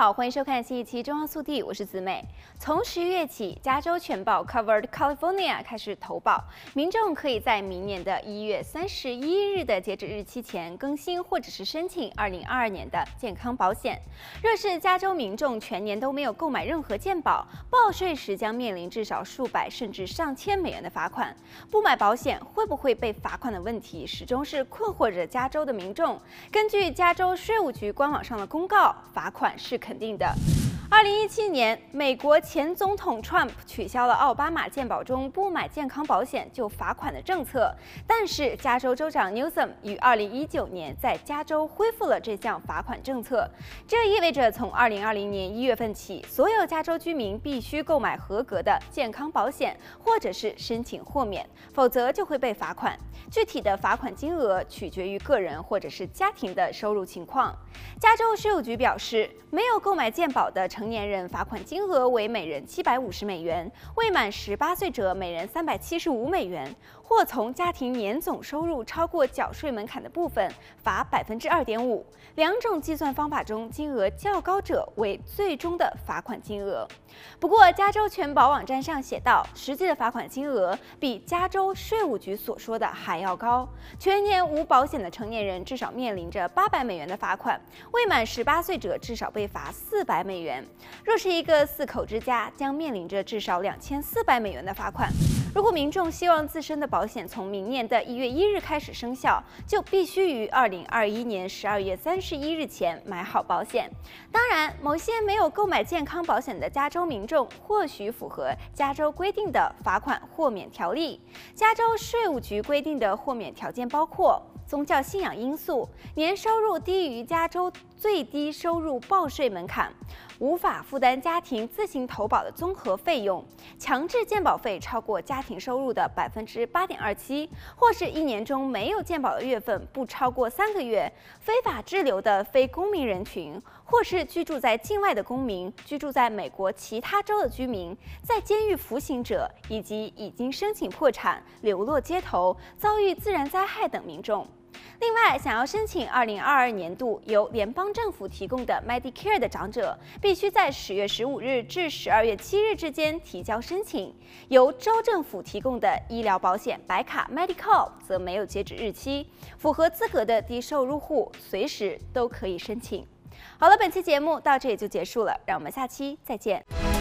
好，欢迎收看新一期《中央速递》，我是子美。从十一月起，加州全报 Covered California 开始投保，民众可以在明年的一月三十一日的截止日期前更新或者是申请二零二二年的健康保险。若是加州民众全年都没有购买任何健保，报税时将面临至少数百甚至上千美元的罚款。不买保险会不会被罚款的问题，始终是困惑着加州的民众。根据加州税务局官网上的公告，罚款是肯肯定的。二零一七年，美国前总统 Trump 取消了奥巴马健保中不买健康保险就罚款的政策，但是加州州长 Newsom 于二零一九年在加州恢复了这项罚款政策。这意味着从二零二零年一月份起，所有加州居民必须购买合格的健康保险，或者是申请豁免，否则就会被罚款。具体的罚款金额取决于个人或者是家庭的收入情况。加州税务局表示，没有购买健保的成成年人罚款金额为每人七百五十美元，未满十八岁者每人三百七十五美元，或从家庭年总收入超过缴税门槛的部分罚百分之二点五。两种计算方法中，金额较高者为最终的罚款金额。不过，加州全保网站上写道，实际的罚款金额比加州税务局所说的还要高。全年无保险的成年人至少面临着八百美元的罚款，未满十八岁者至少被罚四百美元。若是一个四口之家，将面临着至少两千四百美元的罚款。如果民众希望自身的保险从明年的一月一日开始生效，就必须于二零二一年十二月三十一日前买好保险。当然，某些没有购买健康保险的加州民众或许符合加州规定的罚款豁免条例。加州税务局规定的豁免条件包括宗教信仰因素、年收入低于加州最低收入报税门槛。无法负担家庭自行投保的综合费用，强制健保费超过家庭收入的百分之八点二七，或是一年中没有健保的月份不超过三个月，非法滞留的非公民人群，或是居住在境外的公民，居住在美国其他州的居民，在监狱服刑者，以及已经申请破产、流落街头、遭遇自然灾害等民众。另外，想要申请2022年度由联邦政府提供的 Medicare 的长者，必须在10月15日至12月7日之间提交申请。由州政府提供的医疗保险白卡 Medi-Cal 则没有截止日期，符合资格的低收入户随时都可以申请。好了，本期节目到这里就结束了，让我们下期再见。